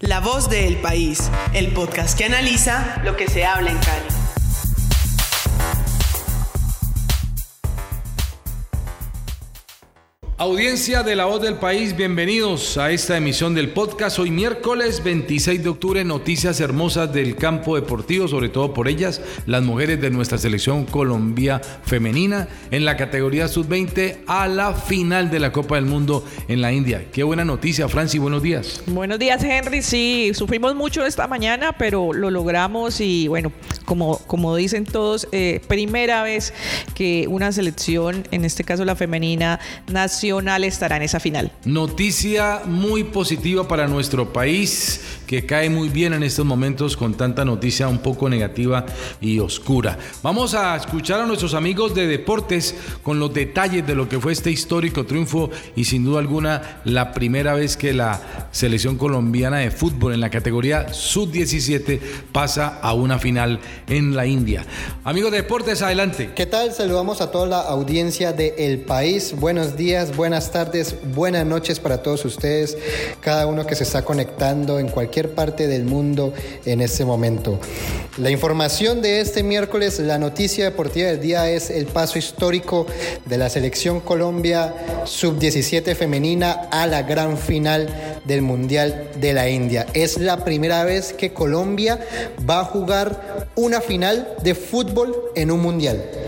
La voz del país, el podcast que analiza lo que se habla en Cali. Audiencia de la voz del país, bienvenidos a esta emisión del podcast. Hoy miércoles 26 de octubre, noticias hermosas del campo deportivo, sobre todo por ellas, las mujeres de nuestra selección Colombia femenina en la categoría sub-20 a la final de la Copa del Mundo en la India. Qué buena noticia, Franci, buenos días. Buenos días, Henry. Sí, sufrimos mucho esta mañana, pero lo logramos y bueno, como, como dicen todos, eh, primera vez que una selección, en este caso la femenina, nació estará en esa final. Noticia muy positiva para nuestro país, que cae muy bien en estos momentos con tanta noticia un poco negativa y oscura. Vamos a escuchar a nuestros amigos de deportes con los detalles de lo que fue este histórico triunfo y sin duda alguna la primera vez que la selección colombiana de fútbol en la categoría sub-17 pasa a una final en la India. Amigos de deportes, adelante. ¿Qué tal? Saludamos a toda la audiencia de El País. Buenos días, buenas tardes, buenas noches para todos ustedes, cada uno que se está conectando en cualquier parte del mundo en este momento. La información de este miércoles, la noticia deportiva del día es el paso histórico de la selección Colombia sub-17 femenina a la gran final del Mundial de la India. Es la primera vez que Colombia va a jugar una final de fútbol en un mundial.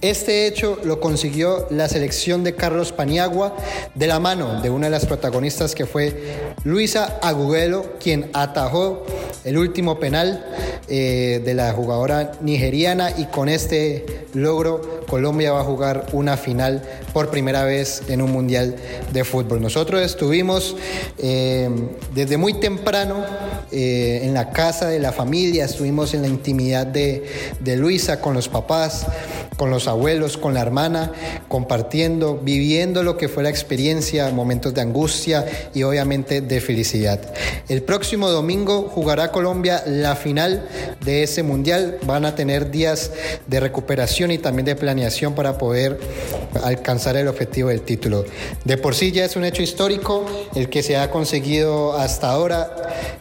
Este hecho lo consiguió la selección de Carlos Paniagua de la mano de una de las protagonistas que fue Luisa Agudelo, quien atajó el último penal eh, de la jugadora nigeriana y con este logro Colombia va a jugar una final por primera vez en un mundial de fútbol. Nosotros estuvimos eh, desde muy temprano eh, en la casa de la familia, estuvimos en la intimidad de, de Luisa con los papás, con los abuelos, con la hermana, compartiendo, viviendo lo que fue la experiencia, momentos de angustia y obviamente de felicidad. El próximo domingo jugará Colombia la final de ese mundial. Van a tener días de recuperación y también de planeación para poder alcanzar el objetivo del título. De por sí ya es un hecho histórico el que se ha conseguido hasta ahora.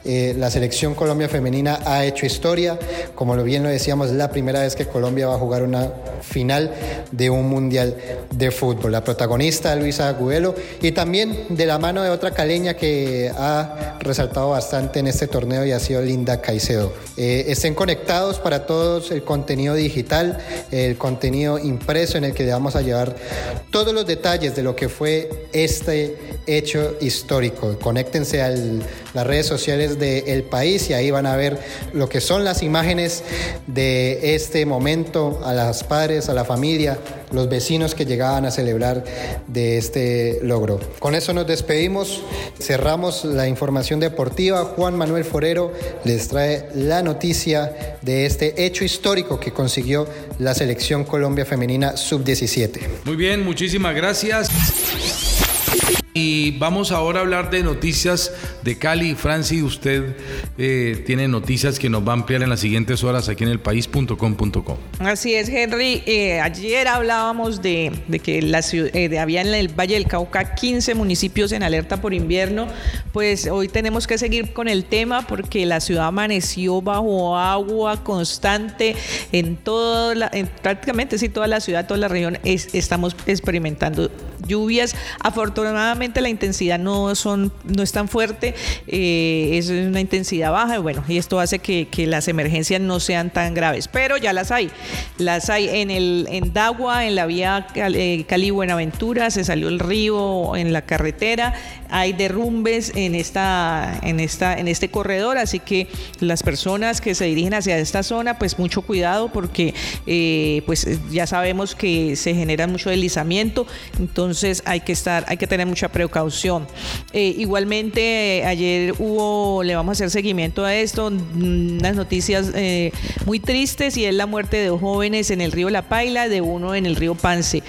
Eh, la selección Colombia femenina ha hecho historia. Como bien lo decíamos, es la primera vez que Colombia va a jugar una final de un mundial de fútbol. La protagonista Luisa Agudelo y también de la mano de otra caleña que ha resaltado bastante en este torneo y ha sido Linda Caicedo. Eh, estén conectados para todos el contenido digital, el contenido impreso en el que vamos a llevar todos los detalles de lo que fue este hecho histórico. Conéctense a las redes sociales de El País y ahí van a ver lo que son las imágenes de este momento, a las padres, a la familia, los vecinos que llegaban a celebrar de este logro. Con eso nos despedimos, cerramos la información deportiva. Juan Manuel Forero les trae la noticia de este hecho histórico que consiguió la selección Colombia Femenina Sub-17. Muy bien, muchísimas gracias. Y vamos ahora a hablar de noticias de Cali. Franci, usted eh, tiene noticias que nos va a ampliar en las siguientes horas aquí en el país.com.co. Así es, Henry. Eh, ayer hablábamos de, que eh, había en el Valle del Cauca 15 municipios en alerta por invierno. Pues hoy tenemos que seguir con el tema porque la ciudad amaneció bajo agua constante en toda la, en prácticamente sí, toda la ciudad, toda la región estamos experimentando lluvias. Afortunadamente, la intensidad no, son, no es tan fuerte, eh, es una intensidad baja, y bueno, y esto hace que, que, las emergencias no sean tan graves, pero ya las hay. Las hay en, el, en Dagua, en la vía eh, Cali-Buenaventura, se salió el río en la carretera, hay derrumbes en, esta, en, esta, en este corredor, así que las personas que se dirigen hacia esta zona, pues mucho cuidado porque eh, pues ya sabemos que se genera mucho deslizamiento, entonces hay que estar, hay que tener mucha precaución. Eh, igualmente ayer hubo, le vamos a hacer seguimiento a esto, unas noticias eh, muy tristes y es la muerte de dos jóvenes en el río La Paila, de uno en el río Pance.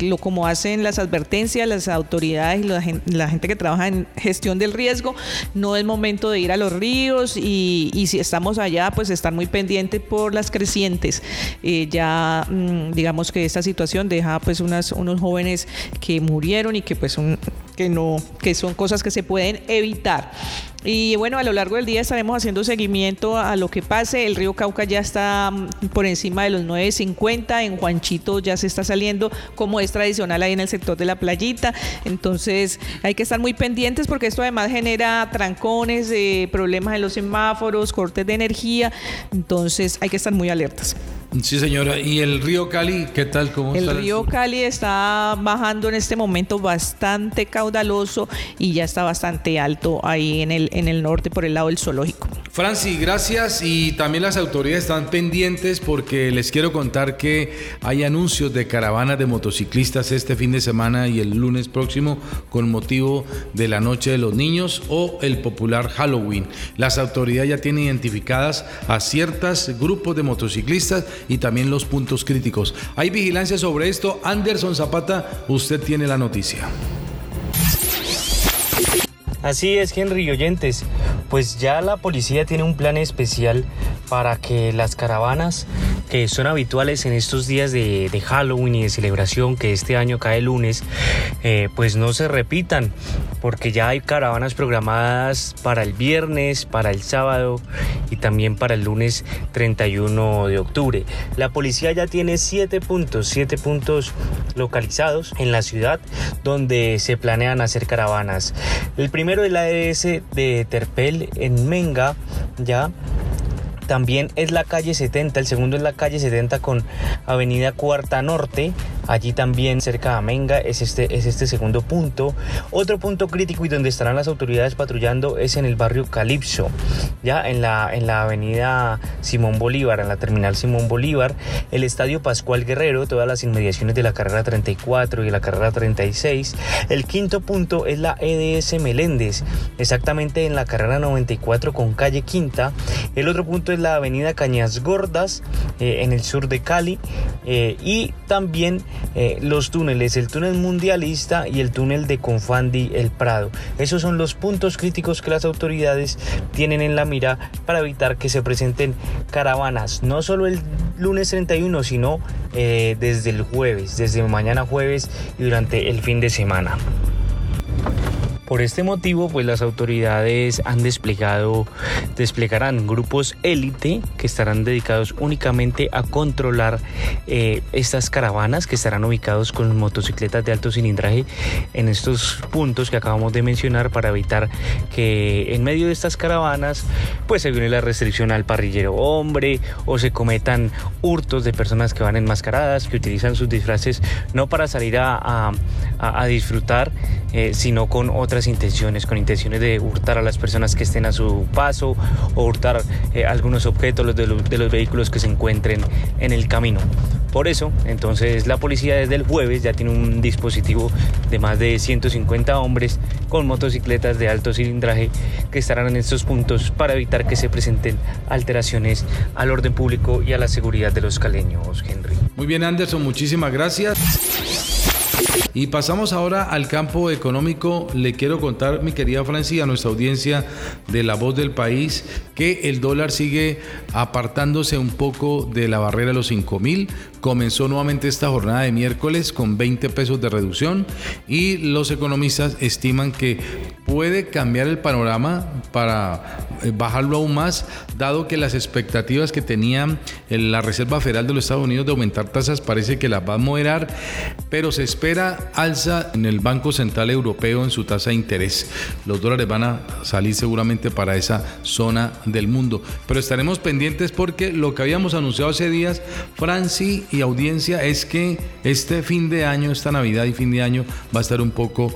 lo como hacen las advertencias, las autoridades y la, gente que trabaja en gestión del riesgo, no es momento de ir a los ríos y, si estamos allá, pues estar muy pendientes por las crecientes. Eh, ya mm, digamos que esta situación deja pues unos jóvenes que murieron y que pues que no, que son cosas que se pueden evitar. Y bueno, a lo largo del día estaremos haciendo seguimiento a lo que pase. El río Cauca ya está mm, por encima de los 9.50. En Juanchito ya se está saliendo como es tradicional ahí en el sector de la playita. Entonces hay que estar muy pendientes porque esto además genera trancones, eh, problemas en los semáforos, cortes de energía. Entonces hay que estar muy alertas. Sí, señora. ¿Y el río Cali, qué tal? ¿Cómo el río Cali está bajando en este momento bastante caudaloso y ya está bastante alto ahí en el, en el norte por el lado del zoológico. Franci, gracias. Y también las autoridades están pendientes porque les quiero contar que hay anuncios de caravanas de motociclistas este fin de semana y el lunes próximo con motivo de la Noche de los Niños o el popular Halloween. Las autoridades ya tienen identificadas a ciertos grupos de motociclistas y también los puntos críticos. Hay vigilancia sobre esto. Anderson Zapata, usted tiene la noticia. Así es, Henry Oyentes. Pues ya la policía tiene un plan especial para que las caravanas que son habituales en estos días de, Halloween y de celebración que este año cae lunes, eh, pues no se repitan, porque ya hay caravanas programadas para el viernes, para el sábado y también para el lunes 31 de octubre. La policía ya tiene siete puntos, siete puntos localizados en la ciudad donde se planean hacer caravanas. El primero es la ADS de Terpel en Menga, ya también es la calle 70, el segundo es la calle 70 con Avenida Cuarta Norte, Allí también cerca de Amenga es este, es este segundo punto. Otro punto crítico y donde estarán las autoridades patrullando es en el barrio Calipso, ya en la, en la avenida Simón Bolívar, en la terminal Simón Bolívar, el estadio Pascual Guerrero, todas las inmediaciones de la carrera 34 y la carrera 36. El quinto punto es la EDS Meléndez, exactamente en la carrera 94 con calle Quinta. El otro punto es la avenida Cañas Gordas, eh, en el sur de Cali. Eh, y también eh, los túneles, el túnel mundialista y el túnel de Confandi El Prado. Esos son los puntos críticos que las autoridades tienen en la mira para evitar que se presenten caravanas, no solo el lunes 31, sino eh, desde el jueves, desde mañana jueves y durante el fin de semana. Por este motivo, pues las autoridades han desplegado, desplegarán grupos élite que estarán dedicados únicamente a controlar eh, estas caravanas que estarán ubicados con motocicletas de alto cilindraje en estos puntos que acabamos de mencionar para evitar que en medio de estas caravanas pues se viene la restricción al parrillero hombre o se cometan hurtos de personas que van enmascaradas, que utilizan sus disfraces no para salir a, disfrutar, eh, sino con otras intenciones, con intenciones de hurtar a las personas que estén a su paso o hurtar eh, algunos objetos de los, de los vehículos que se encuentren en el camino. Por eso, entonces la policía desde el jueves ya tiene un dispositivo de más de 150 hombres con motocicletas de alto cilindraje que estarán en estos puntos para evitar que se presenten alteraciones al orden público y a la seguridad de los caleños, Henry. Muy bien, Anderson, muchísimas gracias. Y pasamos ahora al campo económico. Le quiero contar, mi querida Francia, a nuestra audiencia de La Voz del País, que el dólar sigue apartándose un poco de la barrera de los 5 mil. Comenzó nuevamente esta jornada de miércoles con 20 pesos de reducción y los economistas estiman que puede cambiar el panorama para eh, bajarlo aún más, dado que las expectativas que tenía la Reserva Federal de los Estados Unidos de aumentar tasas parece que las va a moderar, pero se espera alza en el Banco Central Europeo en su tasa de interés. Los dólares van a salir seguramente para esa zona del mundo, pero estaremos pendientes porque lo que habíamos anunciado hace días, Franci y audiencia, es que este fin de año, esta Navidad y fin de año va a estar un poco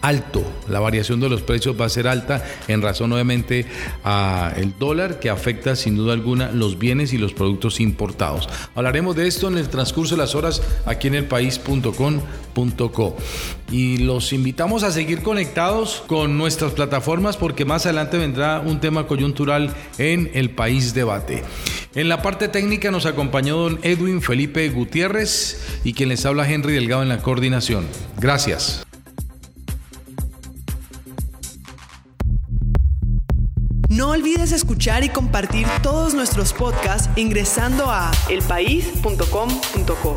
alto. La variación de los precios va a ser alta en razón obviamente a el dólar que afecta sin duda alguna los bienes y los productos importados. Hablaremos de esto en el transcurso de las horas aquí en el país.com.co. Y los invitamos a seguir conectados con nuestras plataformas porque más adelante vendrá un tema coyuntural en el país debate. En la parte técnica nos acompañó don Edwin Felipe Gutiérrez y quien les habla Henry Delgado en la coordinación. Gracias. No olvides escuchar y compartir todos nuestros podcasts ingresando a elpaís.com.co.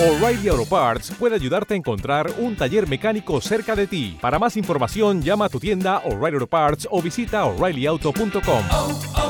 O'Reilly Auto Parts puede ayudarte a encontrar un taller mecánico cerca de ti. Para más información, llama a tu tienda O'Reilly Auto Parts o visita oreillyauto.com.